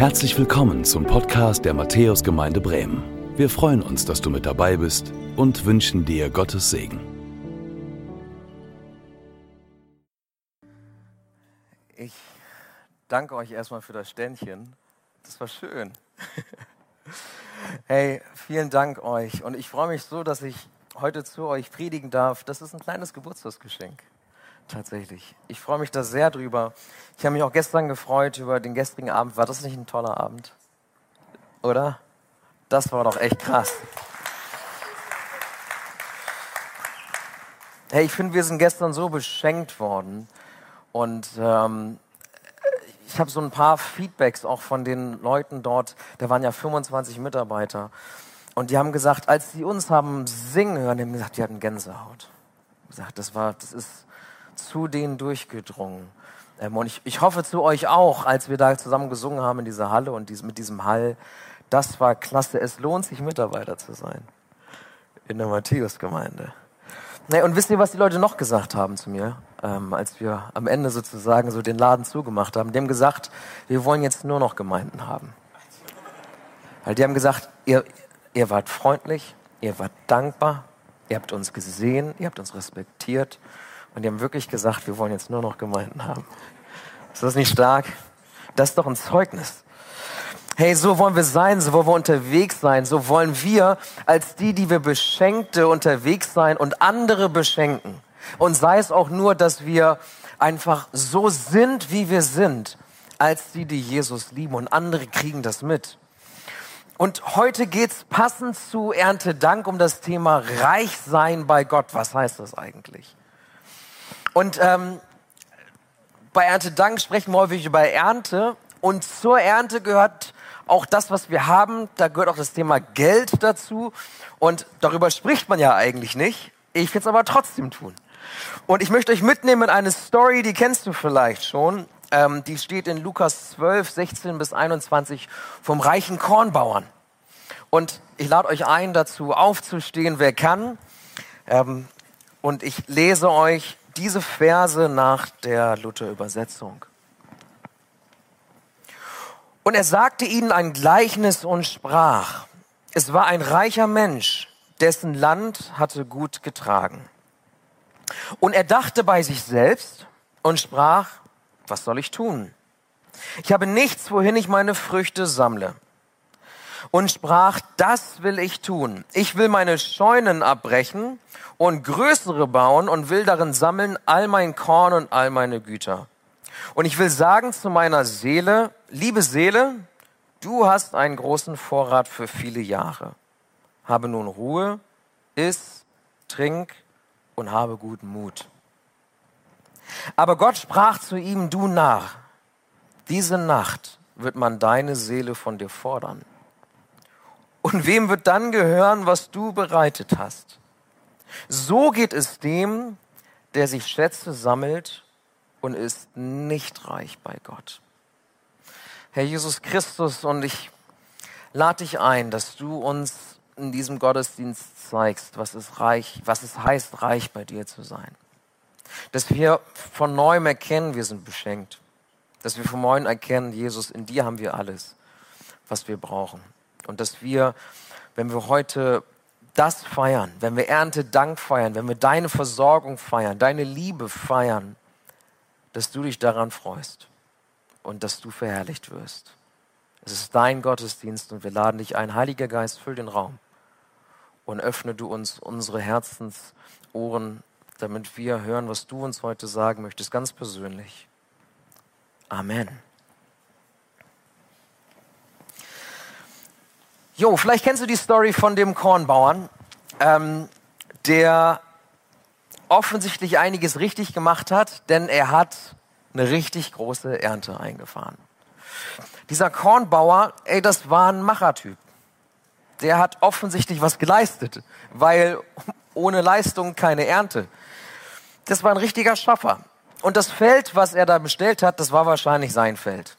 Herzlich willkommen zum Podcast der Matthäusgemeinde Bremen. Wir freuen uns, dass du mit dabei bist und wünschen dir Gottes Segen. Ich danke euch erstmal für das Ständchen. Das war schön. Hey, vielen Dank euch. Und ich freue mich so, dass ich heute zu euch predigen darf. Das ist ein kleines Geburtstagsgeschenk. Tatsächlich. Ich freue mich da sehr drüber. Ich habe mich auch gestern gefreut über den gestrigen Abend. War das nicht ein toller Abend? Oder? Das war doch echt krass. Hey, ich finde, wir sind gestern so beschenkt worden. Und ähm, ich habe so ein paar Feedbacks auch von den Leuten dort. Da waren ja 25 Mitarbeiter. Und die haben gesagt, als sie uns haben singen hören, haben gesagt, die hatten Gänsehaut. Gesagt, das war, das ist zu denen durchgedrungen. Ähm, und ich, ich hoffe zu euch auch, als wir da zusammen gesungen haben in dieser Halle und dies, mit diesem Hall, das war klasse. Es lohnt sich, Mitarbeiter zu sein in der Matthäus-Gemeinde. Nee, und wisst ihr, was die Leute noch gesagt haben zu mir, ähm, als wir am Ende sozusagen so den Laden zugemacht haben? Die haben gesagt, wir wollen jetzt nur noch Gemeinden haben. Weil die haben gesagt, ihr, ihr wart freundlich, ihr wart dankbar, ihr habt uns gesehen, ihr habt uns respektiert und die haben wirklich gesagt, wir wollen jetzt nur noch Gemeinden haben. Ist das nicht stark? Das ist doch ein Zeugnis. Hey, so wollen wir sein, so wollen wir unterwegs sein, so wollen wir als die, die wir Beschenkte unterwegs sein und andere beschenken. Und sei es auch nur, dass wir einfach so sind, wie wir sind, als die, die Jesus lieben und andere kriegen das mit. Und heute geht's passend zu Erntedank um das Thema Reich sein bei Gott. Was heißt das eigentlich? Und ähm, bei Erntedank sprechen wir häufig über Ernte. Und zur Ernte gehört auch das, was wir haben. Da gehört auch das Thema Geld dazu. Und darüber spricht man ja eigentlich nicht. Ich will es aber trotzdem tun. Und ich möchte euch mitnehmen in eine Story, die kennst du vielleicht schon. Ähm, die steht in Lukas 12, 16 bis 21 vom reichen Kornbauern. Und ich lade euch ein, dazu aufzustehen, wer kann. Ähm, und ich lese euch diese Verse nach der Luther-Übersetzung. Und er sagte ihnen ein Gleichnis und sprach, es war ein reicher Mensch, dessen Land hatte gut getragen. Und er dachte bei sich selbst und sprach, was soll ich tun? Ich habe nichts, wohin ich meine Früchte sammle. Und sprach, das will ich tun. Ich will meine Scheunen abbrechen und größere bauen und will darin sammeln all mein Korn und all meine Güter. Und ich will sagen zu meiner Seele, liebe Seele, du hast einen großen Vorrat für viele Jahre. Habe nun Ruhe, iss, trink und habe guten Mut. Aber Gott sprach zu ihm, du Narr, diese Nacht wird man deine Seele von dir fordern. Und wem wird dann gehören, was du bereitet hast? So geht es dem, der sich Schätze sammelt und ist nicht reich bei Gott. Herr Jesus Christus, und ich lade dich ein, dass du uns in diesem Gottesdienst zeigst, was es reich, was es heißt, reich bei dir zu sein. Dass wir von neuem erkennen, wir sind beschenkt. Dass wir von neuem erkennen, Jesus, in dir haben wir alles, was wir brauchen. Und dass wir, wenn wir heute das feiern, wenn wir Erntedank feiern, wenn wir deine Versorgung feiern, deine Liebe feiern, dass du dich daran freust und dass du verherrlicht wirst. Es ist dein Gottesdienst und wir laden dich ein. Heiliger Geist, füll den Raum und öffne du uns unsere Herzensohren, damit wir hören, was du uns heute sagen möchtest, ganz persönlich. Amen. Jo, vielleicht kennst du die Story von dem Kornbauern, ähm, der offensichtlich einiges richtig gemacht hat, denn er hat eine richtig große Ernte eingefahren. Dieser Kornbauer, ey, das war ein Machertyp. Der hat offensichtlich was geleistet, weil ohne Leistung keine Ernte. Das war ein richtiger Schaffer. Und das Feld, was er da bestellt hat, das war wahrscheinlich sein Feld.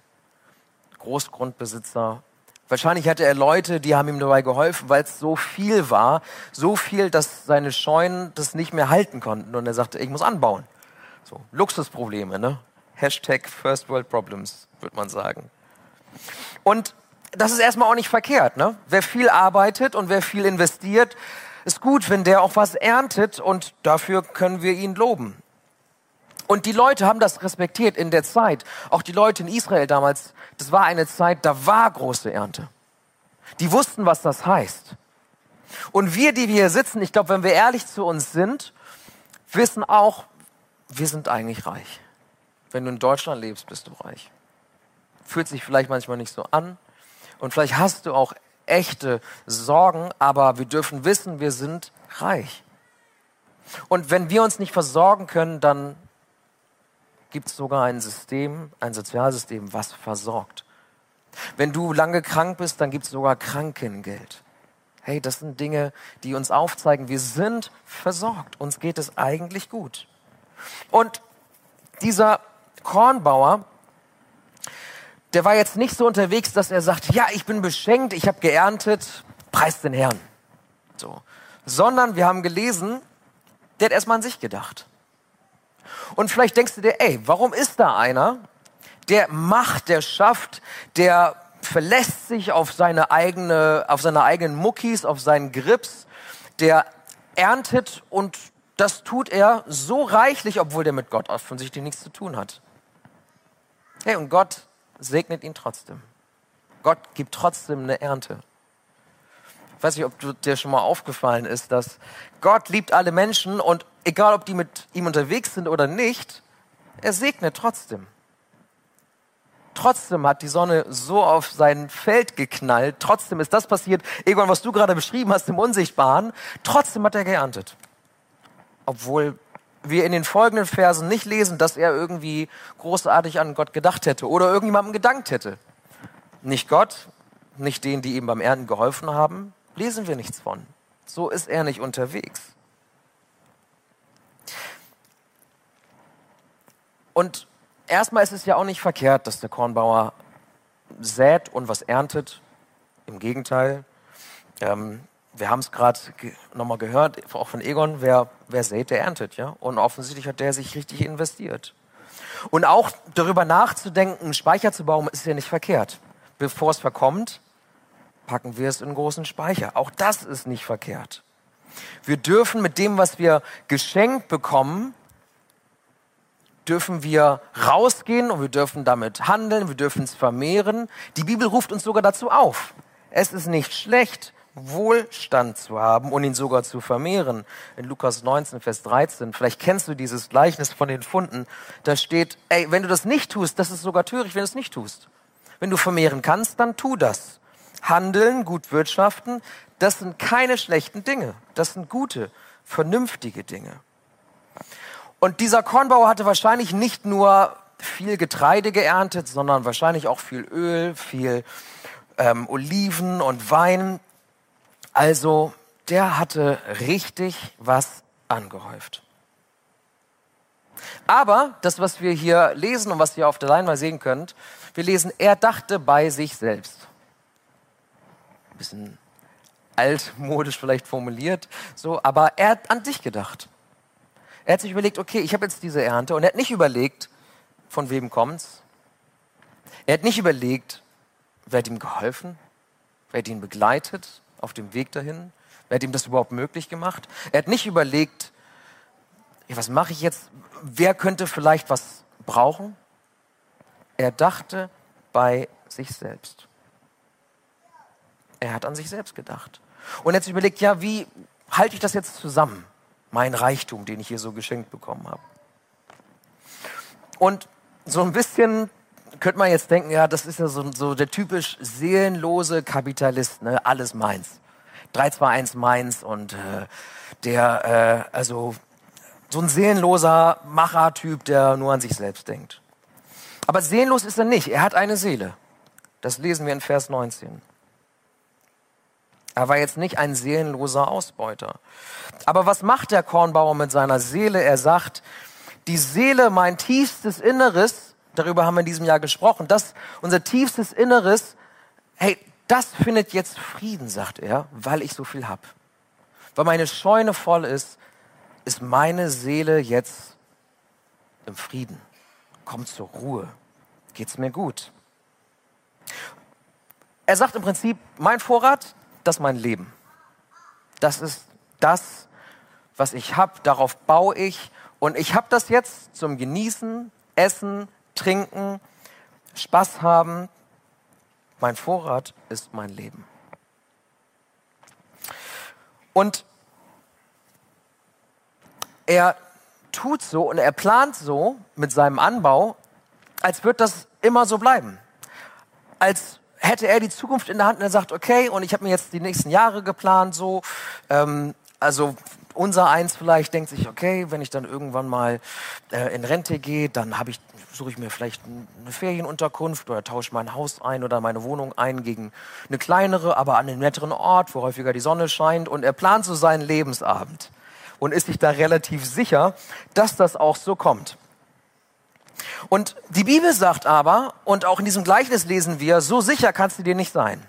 Großgrundbesitzer, Wahrscheinlich hatte er Leute, die haben ihm dabei geholfen, weil es so viel war, so viel, dass seine Scheunen das nicht mehr halten konnten. Und er sagte, ich muss anbauen. So, Luxusprobleme, ne? Hashtag First World Problems, würde man sagen. Und das ist erstmal auch nicht verkehrt. Ne? Wer viel arbeitet und wer viel investiert, ist gut, wenn der auch was erntet und dafür können wir ihn loben. Und die Leute haben das respektiert in der Zeit. Auch die Leute in Israel damals, das war eine Zeit, da war große Ernte. Die wussten, was das heißt. Und wir, die wir hier sitzen, ich glaube, wenn wir ehrlich zu uns sind, wissen auch, wir sind eigentlich reich. Wenn du in Deutschland lebst, bist du reich. Fühlt sich vielleicht manchmal nicht so an. Und vielleicht hast du auch echte Sorgen, aber wir dürfen wissen, wir sind reich. Und wenn wir uns nicht versorgen können, dann gibt es sogar ein System, ein Sozialsystem, was versorgt. Wenn du lange krank bist, dann gibt es sogar Krankengeld. Hey, das sind Dinge, die uns aufzeigen, wir sind versorgt. Uns geht es eigentlich gut. Und dieser Kornbauer, der war jetzt nicht so unterwegs, dass er sagt, ja, ich bin beschenkt, ich habe geerntet, preis den Herrn. So. Sondern wir haben gelesen, der hat erstmal an sich gedacht. Und vielleicht denkst du dir, ey, warum ist da einer, der macht, der schafft, der verlässt sich auf seine eigene, auf seine eigenen Muckis, auf seinen Grips, der erntet und das tut er so reichlich, obwohl der mit Gott offensichtlich nichts zu tun hat. Hey, und Gott segnet ihn trotzdem. Gott gibt trotzdem eine Ernte. Ich weiß nicht, ob dir schon mal aufgefallen ist, dass Gott liebt alle Menschen und egal, ob die mit ihm unterwegs sind oder nicht, er segnet trotzdem. Trotzdem hat die Sonne so auf sein Feld geknallt. Trotzdem ist das passiert, irgendwann, was du gerade beschrieben hast, im Unsichtbaren. Trotzdem hat er geerntet. Obwohl wir in den folgenden Versen nicht lesen, dass er irgendwie großartig an Gott gedacht hätte oder irgendjemandem gedankt hätte. Nicht Gott, nicht denen, die ihm beim Ernten geholfen haben, lesen wir nichts von. So ist er nicht unterwegs. Und erstmal ist es ja auch nicht verkehrt, dass der Kornbauer sät und was erntet. Im Gegenteil. Ähm, wir haben es gerade ge nochmal gehört, auch von Egon, wer, wer sät, der erntet. ja. Und offensichtlich hat der sich richtig investiert. Und auch darüber nachzudenken, Speicher zu bauen, ist ja nicht verkehrt. Bevor es verkommt, packen wir es in großen Speicher. Auch das ist nicht verkehrt. Wir dürfen mit dem, was wir geschenkt bekommen, dürfen wir rausgehen und wir dürfen damit handeln, wir dürfen es vermehren. Die Bibel ruft uns sogar dazu auf. Es ist nicht schlecht, Wohlstand zu haben und ihn sogar zu vermehren. In Lukas 19, Vers 13, vielleicht kennst du dieses Gleichnis von den Funden, da steht, ey, wenn du das nicht tust, das ist sogar töricht, wenn du es nicht tust. Wenn du vermehren kannst, dann tu das. Handeln, gut wirtschaften, das sind keine schlechten Dinge. Das sind gute, vernünftige Dinge. Und dieser Kornbauer hatte wahrscheinlich nicht nur viel Getreide geerntet, sondern wahrscheinlich auch viel Öl, viel ähm, Oliven und Wein. Also der hatte richtig was angehäuft. Aber das, was wir hier lesen und was ihr auf der Leinwand sehen könnt, wir lesen, er dachte bei sich selbst. Bisschen altmodisch vielleicht formuliert, so, aber er hat an dich gedacht. Er hat sich überlegt, okay, ich habe jetzt diese Ernte und er hat nicht überlegt, von wem kommt's. Er hat nicht überlegt, wer hat ihm geholfen, wer hat ihn begleitet auf dem Weg dahin, wer hat ihm das überhaupt möglich gemacht. Er hat nicht überlegt, was mache ich jetzt, wer könnte vielleicht was brauchen. Er dachte bei sich selbst. Er hat an sich selbst gedacht. Und sich überlegt, ja, wie halte ich das jetzt zusammen? mein Reichtum, den ich hier so geschenkt bekommen habe. Und so ein bisschen könnte man jetzt denken, ja, das ist ja so, so der typisch seelenlose Kapitalist, ne? alles meins. 321 meins und äh, der, äh, also so ein seelenloser Machertyp, der nur an sich selbst denkt. Aber seelenlos ist er nicht, er hat eine Seele. Das lesen wir in Vers 19. Er war jetzt nicht ein seelenloser Ausbeuter. Aber was macht der Kornbauer mit seiner Seele? Er sagt, die Seele, mein tiefstes Inneres, darüber haben wir in diesem Jahr gesprochen, das, unser tiefstes Inneres, hey, das findet jetzt Frieden, sagt er, weil ich so viel habe. Weil meine Scheune voll ist, ist meine Seele jetzt im Frieden. Kommt zur Ruhe. Geht's mir gut. er sagt im Prinzip, mein Vorrat, das ist mein Leben. Das ist das, was ich habe, darauf baue ich. Und ich habe das jetzt zum Genießen, Essen, Trinken, Spaß haben. Mein Vorrat ist mein Leben. Und er tut so und er plant so mit seinem Anbau, als wird das immer so bleiben. Als hätte er die Zukunft in der Hand und er sagt, okay, und ich habe mir jetzt die nächsten Jahre geplant, so, ähm, also unser eins vielleicht denkt sich, okay, wenn ich dann irgendwann mal äh, in Rente gehe, dann habe ich suche ich mir vielleicht eine Ferienunterkunft oder tausche mein Haus ein oder meine Wohnung ein gegen eine kleinere, aber an einem netteren Ort, wo häufiger die Sonne scheint. Und er plant so seinen Lebensabend und ist sich da relativ sicher, dass das auch so kommt. Und die Bibel sagt aber, und auch in diesem Gleichnis lesen wir, so sicher kannst du dir nicht sein.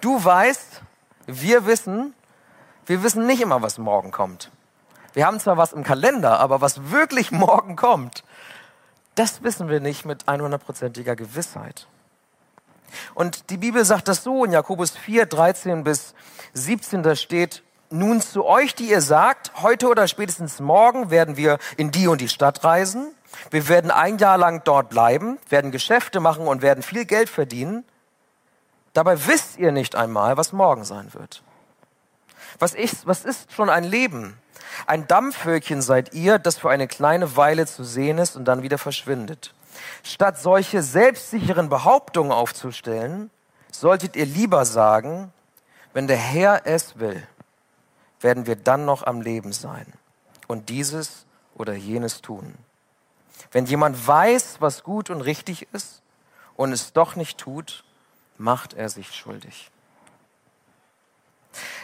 Du weißt, wir wissen, wir wissen nicht immer, was morgen kommt. Wir haben zwar was im Kalender, aber was wirklich morgen kommt, das wissen wir nicht mit 100%iger Gewissheit. Und die Bibel sagt das so in Jakobus 4, 13 bis 17, da steht, nun zu euch, die ihr sagt, heute oder spätestens morgen werden wir in die und die Stadt reisen. Wir werden ein Jahr lang dort bleiben, werden Geschäfte machen und werden viel Geld verdienen. Dabei wisst ihr nicht einmal, was morgen sein wird. Was ist, was ist schon ein Leben? Ein Dampfwölkchen seid ihr, das für eine kleine Weile zu sehen ist und dann wieder verschwindet. Statt solche selbstsicheren Behauptungen aufzustellen, solltet ihr lieber sagen, wenn der Herr es will, werden wir dann noch am Leben sein und dieses oder jenes tun. Wenn jemand weiß, was gut und richtig ist und es doch nicht tut, macht er sich schuldig.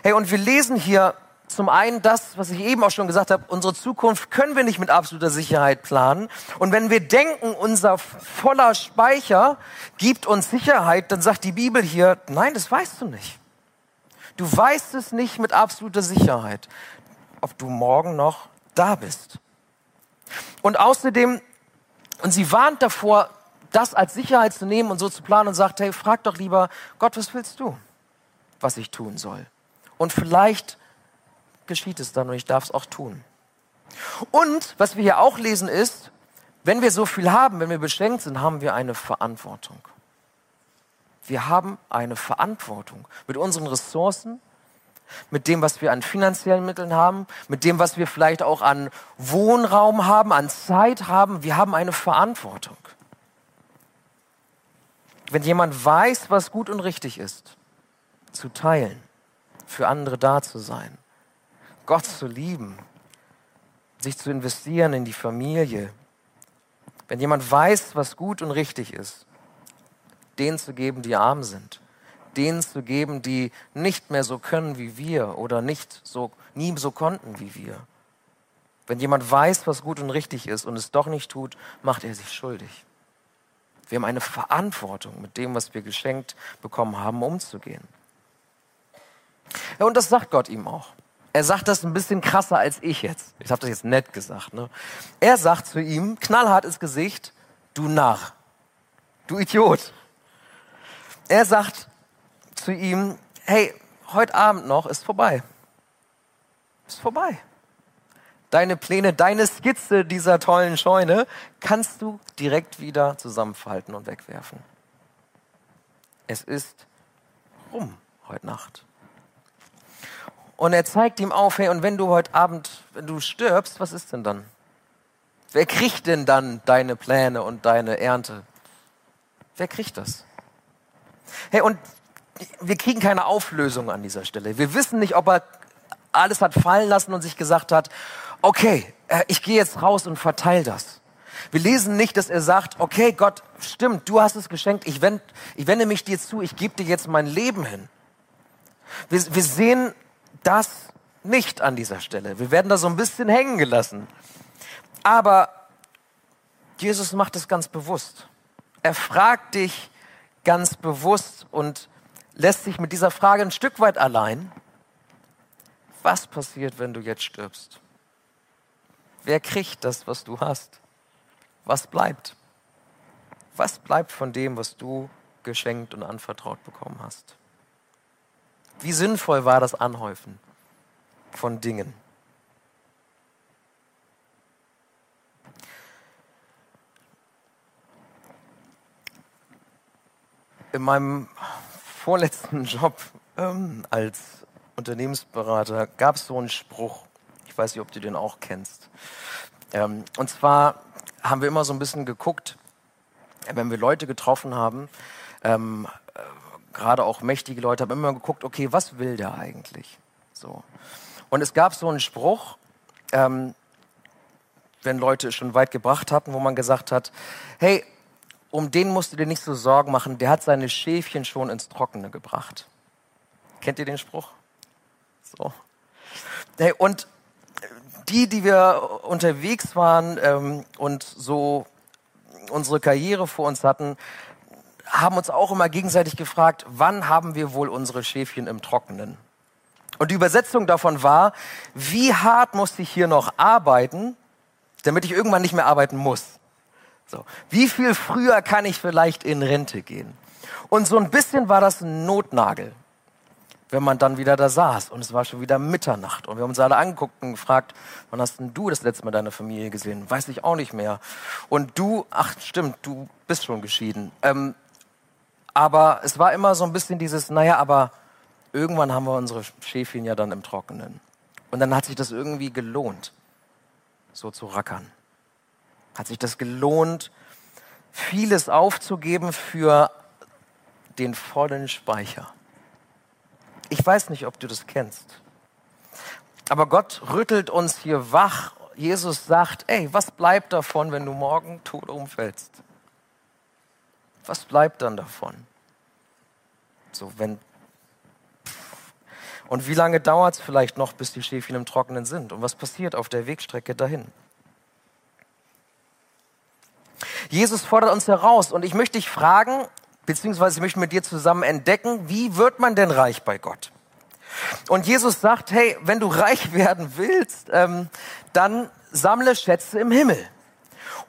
Hey, und wir lesen hier zum einen das, was ich eben auch schon gesagt habe, unsere Zukunft können wir nicht mit absoluter Sicherheit planen. Und wenn wir denken, unser voller Speicher gibt uns Sicherheit, dann sagt die Bibel hier, nein, das weißt du nicht. Du weißt es nicht mit absoluter Sicherheit, ob du morgen noch da bist. Und außerdem, und sie warnt davor, das als Sicherheit zu nehmen und so zu planen und sagt, hey, frag doch lieber, Gott, was willst du, was ich tun soll? Und vielleicht geschieht es dann und ich darf es auch tun. Und was wir hier auch lesen ist, wenn wir so viel haben, wenn wir beschränkt sind, haben wir eine Verantwortung. Wir haben eine Verantwortung mit unseren Ressourcen, mit dem, was wir an finanziellen Mitteln haben, mit dem, was wir vielleicht auch an Wohnraum haben, an Zeit haben. Wir haben eine Verantwortung. Wenn jemand weiß, was gut und richtig ist, zu teilen, für andere da zu sein, Gott zu lieben, sich zu investieren in die Familie. Wenn jemand weiß, was gut und richtig ist, denen zu geben, die arm sind, denen zu geben, die nicht mehr so können wie wir oder nicht so, nie so konnten wie wir. Wenn jemand weiß, was gut und richtig ist und es doch nicht tut, macht er sich schuldig. Wir haben eine Verantwortung, mit dem, was wir geschenkt bekommen haben, umzugehen. Ja, und das sagt Gott ihm auch. Er sagt das ein bisschen krasser als ich jetzt. Ich habe das jetzt nett gesagt. Ne? Er sagt zu ihm, knallhart ins Gesicht, du Narr, du Idiot. Er sagt zu ihm, hey, heute Abend noch ist vorbei. Ist vorbei. Deine Pläne, deine Skizze dieser tollen Scheune kannst du direkt wieder zusammenfalten und wegwerfen. Es ist rum heute Nacht. Und er zeigt ihm auf, hey, und wenn du heute Abend, wenn du stirbst, was ist denn dann? Wer kriegt denn dann deine Pläne und deine Ernte? Wer kriegt das? Hey, und wir kriegen keine Auflösung an dieser Stelle. Wir wissen nicht, ob er alles hat fallen lassen und sich gesagt hat, okay, äh, ich gehe jetzt raus und verteile das. Wir lesen nicht, dass er sagt, okay, Gott, stimmt, du hast es geschenkt, ich wende, ich wende mich dir zu, ich gebe dir jetzt mein Leben hin. Wir, wir sehen das nicht an dieser Stelle. Wir werden da so ein bisschen hängen gelassen. Aber Jesus macht es ganz bewusst. Er fragt dich ganz bewusst und lässt sich mit dieser Frage ein Stück weit allein. Was passiert, wenn du jetzt stirbst? Wer kriegt das, was du hast? Was bleibt? Was bleibt von dem, was du geschenkt und anvertraut bekommen hast? Wie sinnvoll war das Anhäufen von Dingen? In meinem vorletzten Job ähm, als Unternehmensberater gab es so einen Spruch. Ich weiß nicht, ob du den auch kennst. Ähm, und zwar haben wir immer so ein bisschen geguckt, wenn wir Leute getroffen haben, ähm, äh, gerade auch mächtige Leute, haben immer geguckt, okay, was will der eigentlich? So. Und es gab so einen Spruch, ähm, wenn Leute es schon weit gebracht hatten, wo man gesagt hat, hey, um den musst du dir nicht so Sorgen machen, der hat seine Schäfchen schon ins Trockene gebracht. Kennt ihr den Spruch? So. Hey, und die, die wir unterwegs waren ähm, und so unsere Karriere vor uns hatten, haben uns auch immer gegenseitig gefragt, wann haben wir wohl unsere Schäfchen im Trockenen? Und die Übersetzung davon war, wie hart muss ich hier noch arbeiten, damit ich irgendwann nicht mehr arbeiten muss? So. Wie viel früher kann ich vielleicht in Rente gehen? Und so ein bisschen war das ein Notnagel wenn man dann wieder da saß und es war schon wieder Mitternacht und wir haben uns alle angeguckt und gefragt, wann hast denn du das letzte Mal deine Familie gesehen? Weiß ich auch nicht mehr. Und du, ach stimmt, du bist schon geschieden. Ähm, aber es war immer so ein bisschen dieses, naja, aber irgendwann haben wir unsere Schäfchen ja dann im Trockenen. Und dann hat sich das irgendwie gelohnt, so zu rackern. Hat sich das gelohnt, vieles aufzugeben für den vollen Speicher. Ich weiß nicht, ob du das kennst. Aber Gott rüttelt uns hier wach. Jesus sagt, ey, was bleibt davon, wenn du morgen tot umfällst? Was bleibt dann davon? So, wenn. Und wie lange dauert es vielleicht noch, bis die Schäfchen im Trockenen sind? Und was passiert auf der Wegstrecke dahin? Jesus fordert uns heraus und ich möchte dich fragen, beziehungsweise ich möchte mit dir zusammen entdecken, wie wird man denn reich bei Gott? Und Jesus sagt, hey, wenn du reich werden willst, ähm, dann sammle Schätze im Himmel.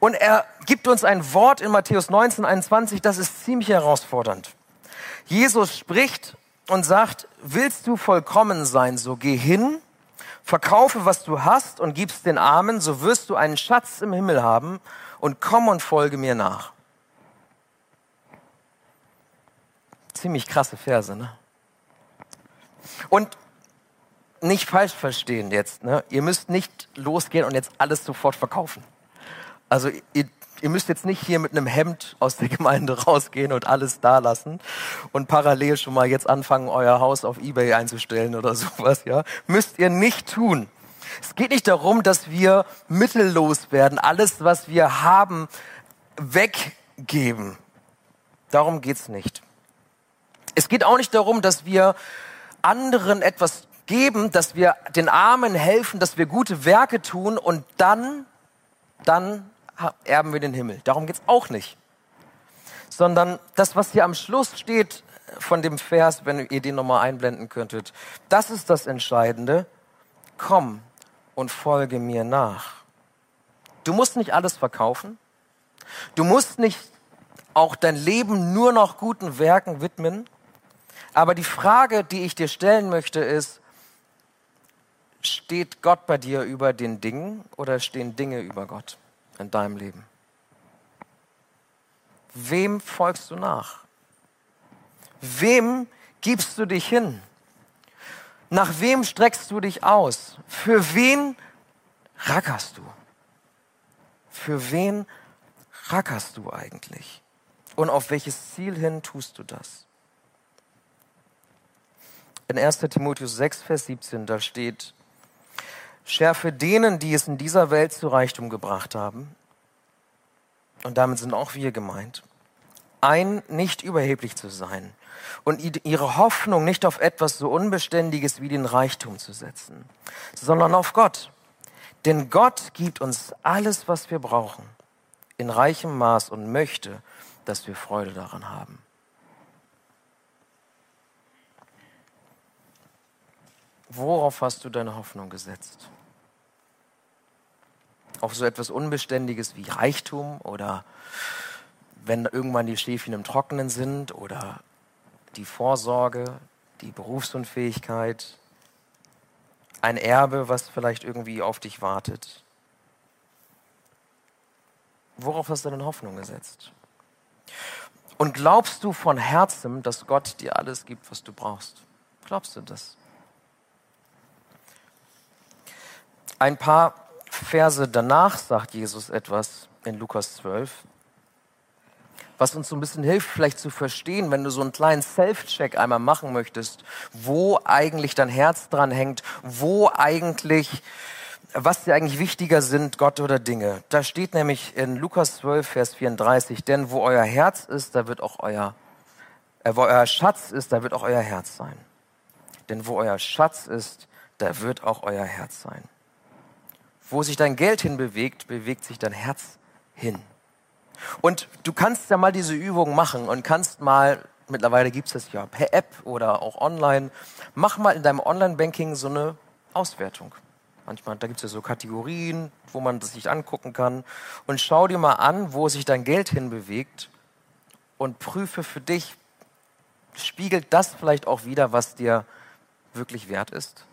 Und er gibt uns ein Wort in Matthäus 19, 21, das ist ziemlich herausfordernd. Jesus spricht und sagt, willst du vollkommen sein, so geh hin, verkaufe, was du hast und gib's den Armen, so wirst du einen Schatz im Himmel haben und komm und folge mir nach. ziemlich krasse Verse, ne? Und nicht falsch verstehen jetzt, ne? Ihr müsst nicht losgehen und jetzt alles sofort verkaufen. Also ihr, ihr müsst jetzt nicht hier mit einem Hemd aus der Gemeinde rausgehen und alles da lassen und parallel schon mal jetzt anfangen, euer Haus auf Ebay einzustellen oder sowas, ja? Müsst ihr nicht tun. Es geht nicht darum, dass wir mittellos werden, alles, was wir haben, weggeben. Darum geht's nicht. Es geht auch nicht darum, dass wir anderen etwas geben, dass wir den Armen helfen, dass wir gute Werke tun und dann, dann erben wir den Himmel. Darum geht's auch nicht. Sondern das, was hier am Schluss steht von dem Vers, wenn ihr den nochmal einblenden könntet, das ist das Entscheidende. Komm und folge mir nach. Du musst nicht alles verkaufen. Du musst nicht auch dein Leben nur noch guten Werken widmen. Aber die Frage, die ich dir stellen möchte, ist, steht Gott bei dir über den Dingen oder stehen Dinge über Gott in deinem Leben? Wem folgst du nach? Wem gibst du dich hin? Nach wem streckst du dich aus? Für wen rackerst du? Für wen rackerst du eigentlich? Und auf welches Ziel hin tust du das? in 1 Timotheus 6, Vers 17, da steht, schärfe denen, die es in dieser Welt zu Reichtum gebracht haben, und damit sind auch wir gemeint, ein, nicht überheblich zu sein und ihre Hoffnung nicht auf etwas so Unbeständiges wie den Reichtum zu setzen, sondern auf Gott. Denn Gott gibt uns alles, was wir brauchen, in reichem Maß und möchte, dass wir Freude daran haben. Worauf hast du deine Hoffnung gesetzt? Auf so etwas Unbeständiges wie Reichtum oder wenn irgendwann die Schäfchen im Trockenen sind oder die Vorsorge, die Berufsunfähigkeit, ein Erbe, was vielleicht irgendwie auf dich wartet. Worauf hast du deine Hoffnung gesetzt? Und glaubst du von Herzen, dass Gott dir alles gibt, was du brauchst? Glaubst du das? Ein paar Verse danach sagt Jesus etwas in Lukas 12, was uns so ein bisschen hilft, vielleicht zu verstehen, wenn du so einen kleinen Self-Check einmal machen möchtest, wo eigentlich dein Herz dran hängt, wo eigentlich, was dir eigentlich wichtiger sind, Gott oder Dinge. Da steht nämlich in Lukas 12, Vers 34, denn wo euer Herz ist, da wird auch euer, äh, wo euer Schatz ist, da wird auch euer Herz sein. Denn wo euer Schatz ist, da wird auch euer Herz sein. Wo sich dein Geld hinbewegt, bewegt sich dein Herz hin. Und du kannst ja mal diese Übung machen und kannst mal, mittlerweile gibt es das ja per App oder auch online, mach mal in deinem Online-Banking so eine Auswertung. Manchmal, da gibt es ja so Kategorien, wo man das sich angucken kann. Und schau dir mal an, wo sich dein Geld hinbewegt und prüfe für dich, spiegelt das vielleicht auch wieder, was dir wirklich wert ist?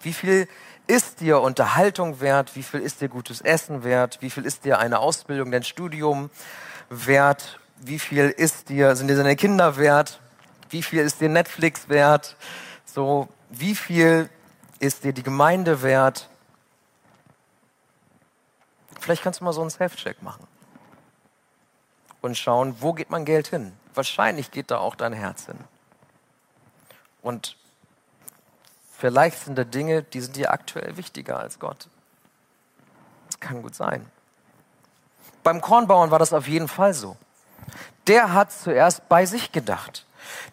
Wie viel ist dir Unterhaltung wert? Wie viel ist dir gutes Essen wert? Wie viel ist dir eine Ausbildung, dein Studium wert? Wie viel ist dir, sind dir deine Kinder wert? Wie viel ist dir Netflix wert? So, wie viel ist dir die Gemeinde wert? Vielleicht kannst du mal so einen Self-Check machen und schauen, wo geht mein Geld hin? Wahrscheinlich geht da auch dein Herz hin. Und Vielleicht sind da Dinge, die sind dir aktuell wichtiger als Gott. Das kann gut sein. Beim Kornbauern war das auf jeden Fall so. Der hat zuerst bei sich gedacht.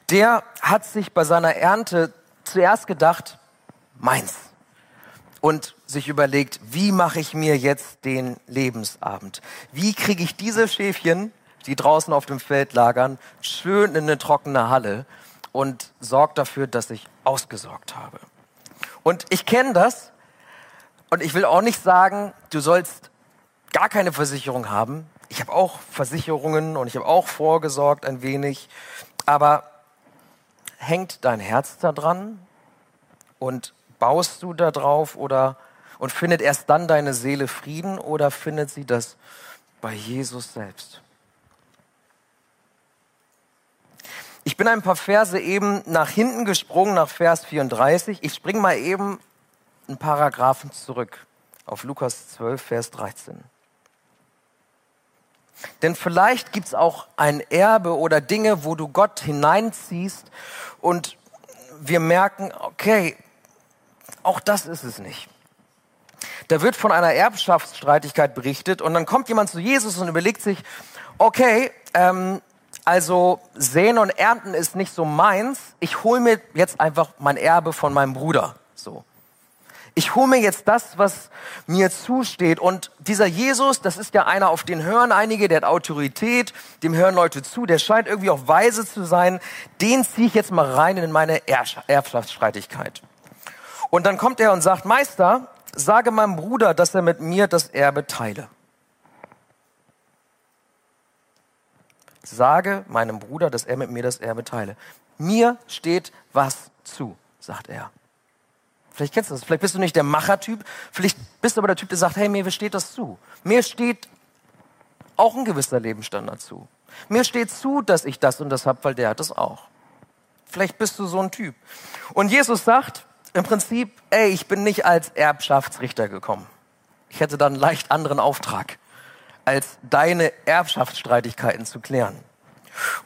Der hat sich bei seiner Ernte zuerst gedacht, meins. Und sich überlegt, wie mache ich mir jetzt den Lebensabend? Wie kriege ich diese Schäfchen, die draußen auf dem Feld lagern, schön in eine trockene Halle und sorgt dafür, dass ich ausgesorgt habe? Und ich kenne das. Und ich will auch nicht sagen, du sollst gar keine Versicherung haben. Ich habe auch Versicherungen und ich habe auch vorgesorgt ein wenig. Aber hängt dein Herz da dran und baust du da drauf oder und findet erst dann deine Seele Frieden oder findet sie das bei Jesus selbst? Ich bin ein paar Verse eben nach hinten gesprungen, nach Vers 34. Ich springe mal eben einen Paragraphen zurück auf Lukas 12, Vers 13. Denn vielleicht gibt es auch ein Erbe oder Dinge, wo du Gott hineinziehst und wir merken, okay, auch das ist es nicht. Da wird von einer Erbschaftsstreitigkeit berichtet und dann kommt jemand zu Jesus und überlegt sich, okay, ähm, also säen und ernten ist nicht so meins. Ich hole mir jetzt einfach mein Erbe von meinem Bruder. So. Ich hole mir jetzt das, was mir zusteht. Und dieser Jesus, das ist ja einer, auf den hören einige, der hat Autorität, dem hören Leute zu, der scheint irgendwie auch weise zu sein. Den ziehe ich jetzt mal rein in meine Erbschaftsstreitigkeit. Und dann kommt er und sagt, Meister, sage meinem Bruder, dass er mit mir das Erbe teile. Sage meinem Bruder, dass er mit mir das Erbe teile. Mir steht was zu, sagt er. Vielleicht kennst du das. Vielleicht bist du nicht der Machertyp. Vielleicht bist du aber der Typ, der sagt, hey, mir steht das zu. Mir steht auch ein gewisser Lebensstandard zu. Mir steht zu, dass ich das und das habe, weil der hat das auch. Vielleicht bist du so ein Typ. Und Jesus sagt im Prinzip, ey, ich bin nicht als Erbschaftsrichter gekommen. Ich hätte dann einen leicht anderen Auftrag als deine Erbschaftsstreitigkeiten zu klären.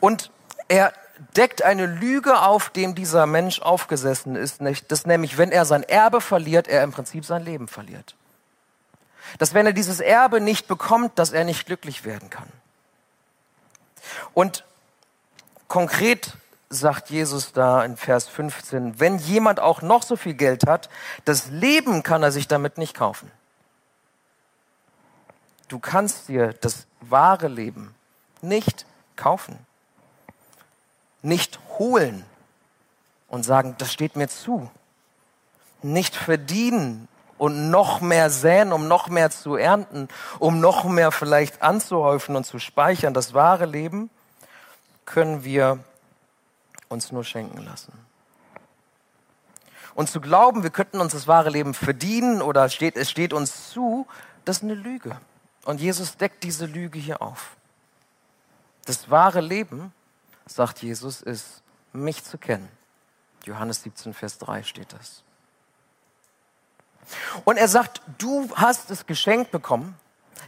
Und er deckt eine Lüge auf, dem dieser Mensch aufgesessen ist, dass nämlich, wenn er sein Erbe verliert, er im Prinzip sein Leben verliert. Dass wenn er dieses Erbe nicht bekommt, dass er nicht glücklich werden kann. Und konkret sagt Jesus da in Vers 15, wenn jemand auch noch so viel Geld hat, das Leben kann er sich damit nicht kaufen. Du kannst dir das wahre Leben nicht kaufen, nicht holen und sagen, das steht mir zu, nicht verdienen und noch mehr säen, um noch mehr zu ernten, um noch mehr vielleicht anzuhäufen und zu speichern. Das wahre Leben können wir uns nur schenken lassen. Und zu glauben, wir könnten uns das wahre Leben verdienen oder steht, es steht uns zu, das ist eine Lüge. Und Jesus deckt diese Lüge hier auf. Das wahre Leben, sagt Jesus, ist mich zu kennen. Johannes 17, Vers 3 steht das. Und er sagt, du hast es geschenkt bekommen,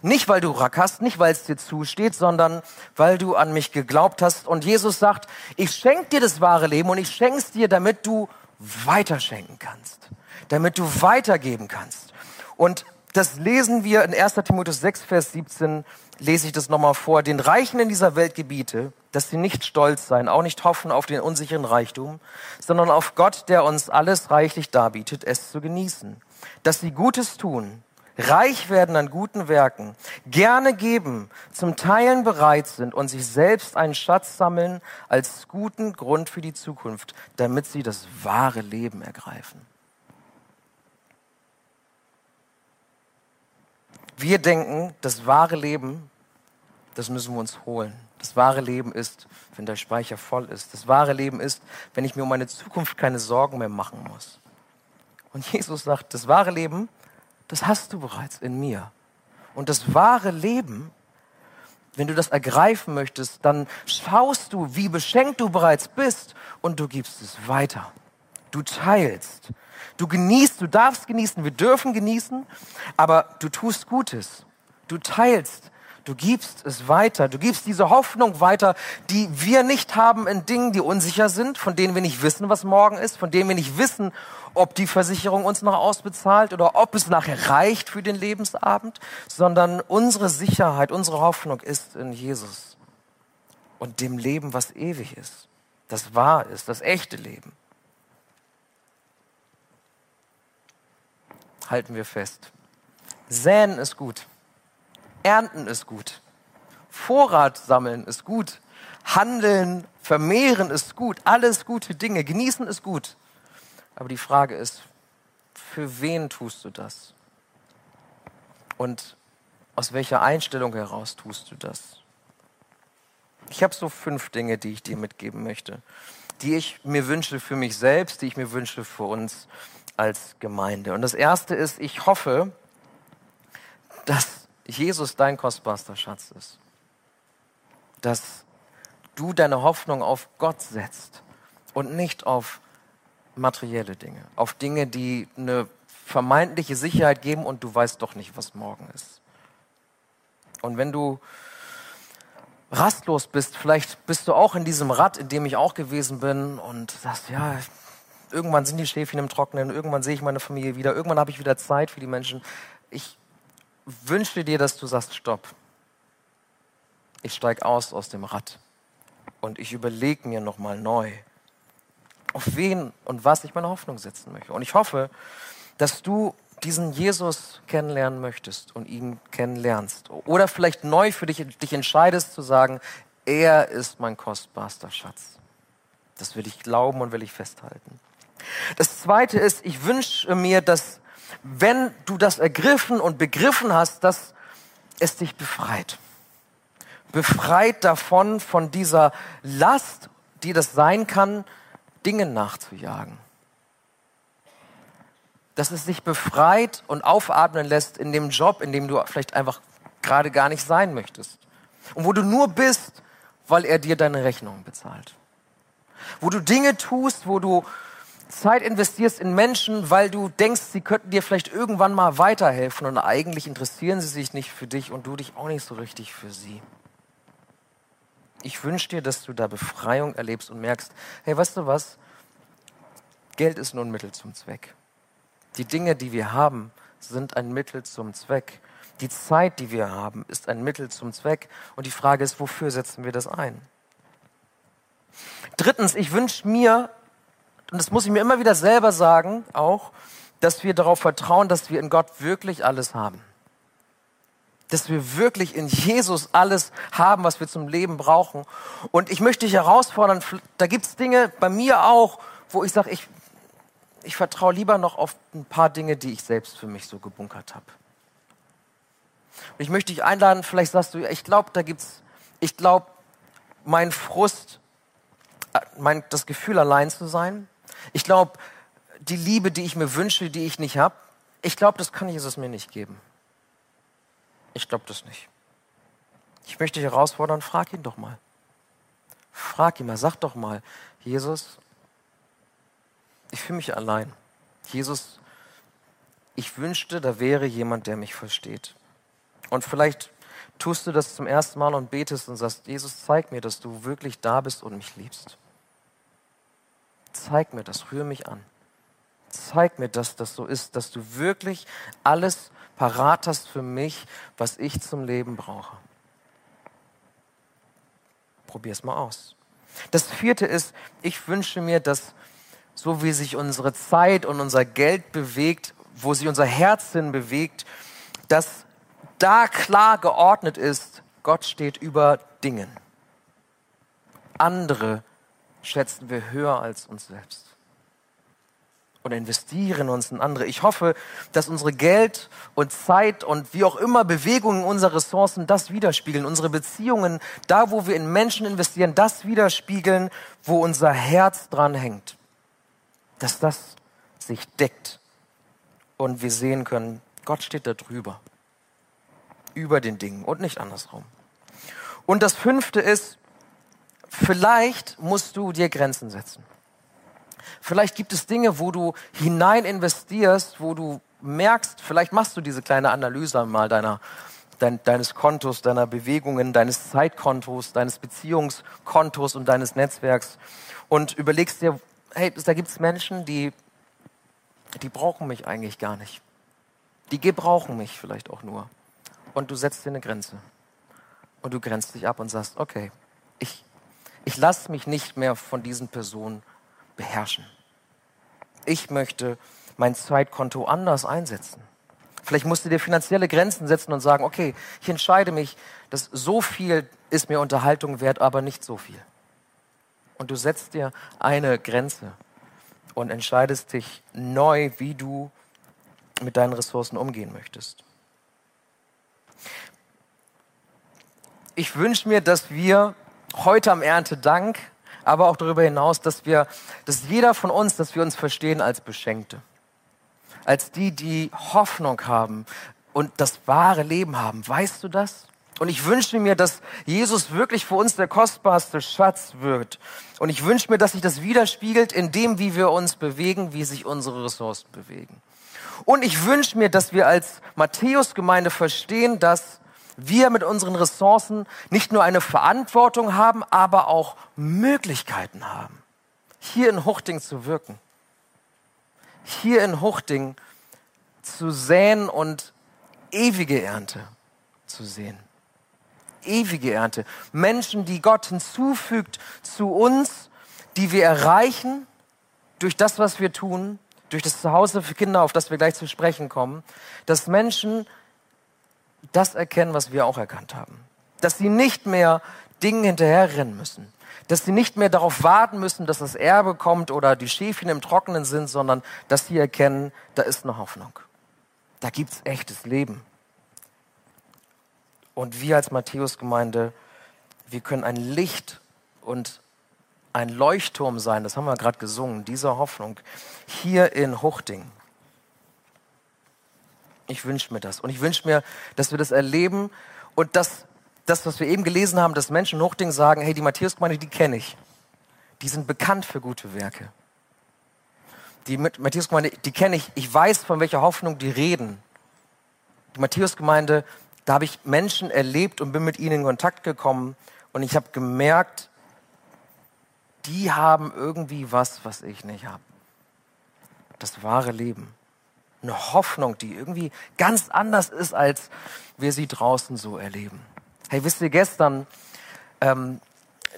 nicht weil du Rack hast, nicht weil es dir zusteht, sondern weil du an mich geglaubt hast. Und Jesus sagt, ich schenke dir das wahre Leben und ich schenke es dir, damit du weiterschenken kannst, damit du weitergeben kannst. Und das lesen wir in 1. Timotheus 6, Vers 17, lese ich das nochmal vor. Den Reichen in dieser Welt gebiete, dass sie nicht stolz sein, auch nicht hoffen auf den unsicheren Reichtum, sondern auf Gott, der uns alles reichlich darbietet, es zu genießen. Dass sie Gutes tun, reich werden an guten Werken, gerne geben, zum Teilen bereit sind und sich selbst einen Schatz sammeln als guten Grund für die Zukunft, damit sie das wahre Leben ergreifen. Wir denken, das wahre Leben, das müssen wir uns holen. Das wahre Leben ist, wenn der Speicher voll ist. Das wahre Leben ist, wenn ich mir um meine Zukunft keine Sorgen mehr machen muss. Und Jesus sagt, das wahre Leben das hast du bereits in mir. Und das wahre Leben, wenn du das ergreifen möchtest, dann schaust du, wie beschenkt du bereits bist und du gibst es weiter. Du teilst. Du genießt, du darfst genießen, wir dürfen genießen, aber du tust Gutes. Du teilst, du gibst es weiter, du gibst diese Hoffnung weiter, die wir nicht haben in Dingen, die unsicher sind, von denen wir nicht wissen, was morgen ist, von denen wir nicht wissen, ob die Versicherung uns noch ausbezahlt oder ob es nachher reicht für den Lebensabend, sondern unsere Sicherheit, unsere Hoffnung ist in Jesus und dem Leben, was ewig ist, das wahr ist, das echte Leben. Halten wir fest. Säen ist gut. Ernten ist gut. Vorrat sammeln ist gut. Handeln, vermehren ist gut. Alles gute Dinge. Genießen ist gut. Aber die Frage ist, für wen tust du das? Und aus welcher Einstellung heraus tust du das? Ich habe so fünf Dinge, die ich dir mitgeben möchte, die ich mir wünsche für mich selbst, die ich mir wünsche für uns als Gemeinde. Und das erste ist, ich hoffe, dass Jesus dein kostbarster Schatz ist. Dass du deine Hoffnung auf Gott setzt und nicht auf materielle Dinge, auf Dinge, die eine vermeintliche Sicherheit geben und du weißt doch nicht, was morgen ist. Und wenn du rastlos bist, vielleicht bist du auch in diesem Rad, in dem ich auch gewesen bin und sagst, ja, irgendwann sind die Schäfchen im Trocknen, irgendwann sehe ich meine Familie wieder, irgendwann habe ich wieder Zeit für die Menschen. Ich wünsche dir, dass du sagst, stopp. Ich steige aus aus dem Rad und ich überlege mir nochmal neu, auf wen und was ich meine Hoffnung setzen möchte. Und ich hoffe, dass du diesen Jesus kennenlernen möchtest und ihn kennenlernst. Oder vielleicht neu für dich, dich entscheidest zu sagen, er ist mein kostbarster Schatz. Das will ich glauben und will ich festhalten. Das zweite ist, ich wünsche mir, dass wenn du das ergriffen und begriffen hast, dass es dich befreit. Befreit davon, von dieser Last, die das sein kann, Dingen nachzujagen. Dass es sich befreit und aufatmen lässt in dem Job, in dem du vielleicht einfach gerade gar nicht sein möchtest. Und wo du nur bist, weil er dir deine Rechnung bezahlt. Wo du Dinge tust, wo du Zeit investierst in Menschen, weil du denkst, sie könnten dir vielleicht irgendwann mal weiterhelfen und eigentlich interessieren sie sich nicht für dich und du dich auch nicht so richtig für sie. Ich wünsche dir, dass du da Befreiung erlebst und merkst, hey, weißt du was? Geld ist nur ein Mittel zum Zweck. Die Dinge, die wir haben, sind ein Mittel zum Zweck. Die Zeit, die wir haben, ist ein Mittel zum Zweck. Und die Frage ist, wofür setzen wir das ein? Drittens, ich wünsche mir, und das muss ich mir immer wieder selber sagen, auch, dass wir darauf vertrauen, dass wir in Gott wirklich alles haben dass wir wirklich in Jesus alles haben, was wir zum Leben brauchen. Und ich möchte dich herausfordern, da gibt es Dinge bei mir auch, wo ich sage, ich, ich vertraue lieber noch auf ein paar Dinge, die ich selbst für mich so gebunkert habe. Und ich möchte dich einladen, vielleicht sagst du, ich glaube, da gibt's, ich glaube, mein Frust, äh, mein, das Gefühl allein zu sein, ich glaube, die Liebe, die ich mir wünsche, die ich nicht habe, ich glaube, das kann Jesus mir nicht geben. Ich glaube das nicht. Ich möchte dich herausfordern, frag ihn doch mal. Frag ihn mal, sag doch mal, Jesus, ich fühle mich allein. Jesus, ich wünschte, da wäre jemand, der mich versteht. Und vielleicht tust du das zum ersten Mal und betest und sagst, Jesus, zeig mir, dass du wirklich da bist und mich liebst. Zeig mir das, rühre mich an. Zeig mir, dass das so ist, dass du wirklich alles parat hast für mich, was ich zum Leben brauche. Probier es mal aus. Das vierte ist, ich wünsche mir, dass so wie sich unsere Zeit und unser Geld bewegt, wo sich unser Herz hin bewegt, dass da klar geordnet ist, Gott steht über Dingen. Andere schätzen wir höher als uns selbst und investieren uns in andere. Ich hoffe, dass unsere Geld und Zeit und wie auch immer Bewegungen unserer Ressourcen das widerspiegeln. Unsere Beziehungen, da wo wir in Menschen investieren, das widerspiegeln, wo unser Herz dran hängt. Dass das sich deckt und wir sehen können, Gott steht da drüber. Über den Dingen und nicht andersrum. Und das fünfte ist, vielleicht musst du dir Grenzen setzen. Vielleicht gibt es Dinge, wo du hinein investierst, wo du merkst, vielleicht machst du diese kleine Analyse mal deiner, dein, deines Kontos, deiner Bewegungen, deines Zeitkontos, deines Beziehungskontos und deines Netzwerks und überlegst dir, hey, da gibt es Menschen, die, die brauchen mich eigentlich gar nicht. Die gebrauchen mich vielleicht auch nur. Und du setzt dir eine Grenze. Und du grenzt dich ab und sagst, okay, ich, ich lasse mich nicht mehr von diesen Personen beherrschen. Ich möchte mein Zeitkonto anders einsetzen. Vielleicht musst du dir finanzielle Grenzen setzen und sagen, okay, ich entscheide mich, dass so viel ist mir Unterhaltung wert, aber nicht so viel. Und du setzt dir eine Grenze und entscheidest dich neu, wie du mit deinen Ressourcen umgehen möchtest. Ich wünsche mir, dass wir heute am Erntedank aber auch darüber hinaus, dass wir, dass jeder von uns, dass wir uns verstehen als Beschenkte. Als die, die Hoffnung haben und das wahre Leben haben. Weißt du das? Und ich wünsche mir, dass Jesus wirklich für uns der kostbarste Schatz wird. Und ich wünsche mir, dass sich das widerspiegelt in dem, wie wir uns bewegen, wie sich unsere Ressourcen bewegen. Und ich wünsche mir, dass wir als Matthäus-Gemeinde verstehen, dass wir mit unseren Ressourcen nicht nur eine Verantwortung haben, aber auch Möglichkeiten haben, hier in Huchting zu wirken. Hier in Huchting zu säen und ewige Ernte zu sehen. Ewige Ernte. Menschen, die Gott hinzufügt zu uns, die wir erreichen durch das, was wir tun, durch das Zuhause für Kinder, auf das wir gleich zu sprechen kommen, dass Menschen das erkennen, was wir auch erkannt haben. Dass sie nicht mehr Dingen hinterherrennen müssen. Dass sie nicht mehr darauf warten müssen, dass das Erbe kommt oder die Schäfchen im Trockenen sind, sondern dass sie erkennen, da ist eine Hoffnung. Da gibt's echtes Leben. Und wir als Matthäus-Gemeinde, wir können ein Licht und ein Leuchtturm sein, das haben wir gerade gesungen, dieser Hoffnung, hier in Huchting. Ich wünsche mir das. Und ich wünsche mir, dass wir das erleben und dass das, was wir eben gelesen haben, dass Menschen in Hochding sagen, hey, die Matthäus-Gemeinde, die kenne ich. Die sind bekannt für gute Werke. Die Matthäus-Gemeinde, die kenne ich. Ich weiß, von welcher Hoffnung die reden. Die Matthäus-Gemeinde, da habe ich Menschen erlebt und bin mit ihnen in Kontakt gekommen und ich habe gemerkt, die haben irgendwie was, was ich nicht habe. Das wahre Leben eine Hoffnung, die irgendwie ganz anders ist, als wir sie draußen so erleben. Hey, wisst ihr, gestern ähm,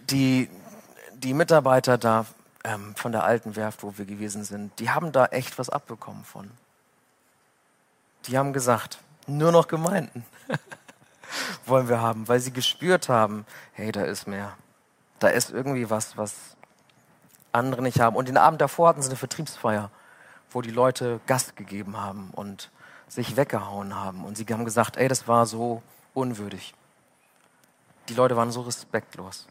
die, die Mitarbeiter da ähm, von der alten Werft, wo wir gewesen sind, die haben da echt was abbekommen von. Die haben gesagt, nur noch Gemeinden wollen wir haben, weil sie gespürt haben, hey, da ist mehr. Da ist irgendwie was, was andere nicht haben. Und den Abend davor hatten sie eine Vertriebsfeier wo die Leute Gast gegeben haben und sich weggehauen haben. Und sie haben gesagt, ey, das war so unwürdig. Die Leute waren so respektlos.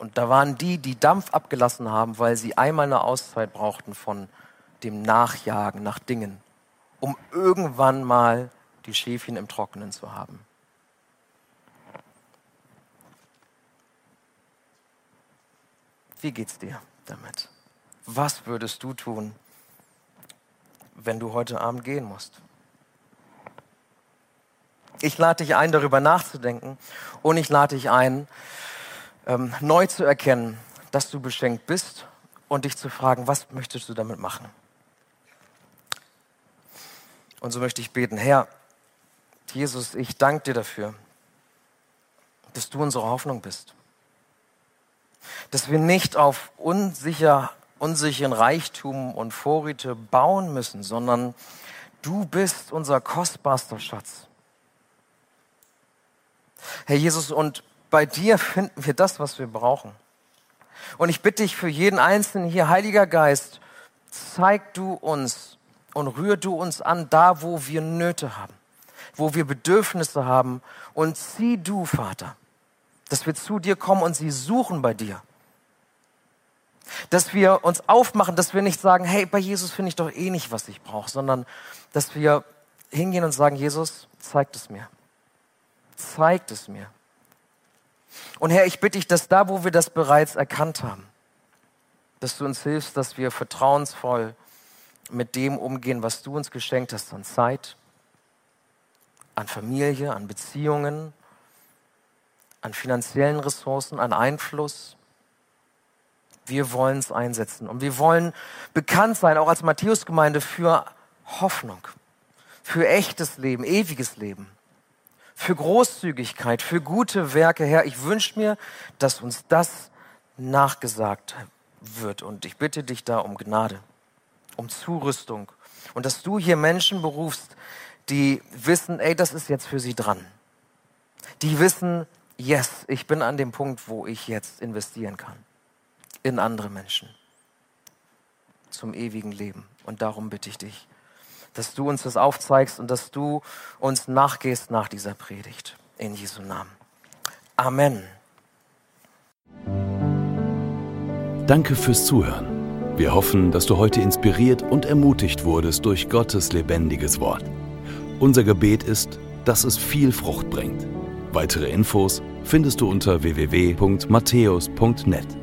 Und da waren die, die Dampf abgelassen haben, weil sie einmal eine Auszeit brauchten von dem Nachjagen nach Dingen, um irgendwann mal die Schäfchen im Trockenen zu haben. Wie geht's dir damit? Was würdest du tun, wenn du heute Abend gehen musst? Ich lade dich ein, darüber nachzudenken und ich lade dich ein, ähm, neu zu erkennen, dass du beschenkt bist und dich zu fragen, was möchtest du damit machen? Und so möchte ich beten, Herr, Jesus, ich danke dir dafür, dass du unsere Hoffnung bist. Dass wir nicht auf unsicher, unsicheren Reichtum und Vorräte bauen müssen, sondern du bist unser kostbarster Schatz. Herr Jesus, und bei dir finden wir das, was wir brauchen. Und ich bitte dich für jeden Einzelnen hier, Heiliger Geist, zeig du uns und rühr du uns an, da wo wir Nöte haben, wo wir Bedürfnisse haben und zieh du, Vater, dass wir zu dir kommen und sie suchen bei dir. Dass wir uns aufmachen, dass wir nicht sagen, hey, bei Jesus finde ich doch eh nicht, was ich brauche, sondern dass wir hingehen und sagen, Jesus, zeigt es mir. Zeigt es mir. Und Herr, ich bitte dich, dass da, wo wir das bereits erkannt haben, dass du uns hilfst, dass wir vertrauensvoll mit dem umgehen, was du uns geschenkt hast an Zeit, an Familie, an Beziehungen, an finanziellen Ressourcen, an Einfluss. Wir wollen es einsetzen und wir wollen bekannt sein, auch als Matthäusgemeinde, für Hoffnung, für echtes Leben, ewiges Leben für Großzügigkeit, für gute Werke, Herr. Ich wünsche mir, dass uns das nachgesagt wird. Und ich bitte dich da um Gnade, um Zurüstung. Und dass du hier Menschen berufst, die wissen, ey, das ist jetzt für sie dran. Die wissen, yes, ich bin an dem Punkt, wo ich jetzt investieren kann. In andere Menschen. Zum ewigen Leben. Und darum bitte ich dich dass du uns das aufzeigst und dass du uns nachgehst nach dieser Predigt. In Jesu Namen. Amen. Danke fürs Zuhören. Wir hoffen, dass du heute inspiriert und ermutigt wurdest durch Gottes lebendiges Wort. Unser Gebet ist, dass es viel Frucht bringt. Weitere Infos findest du unter www.matthäus.net.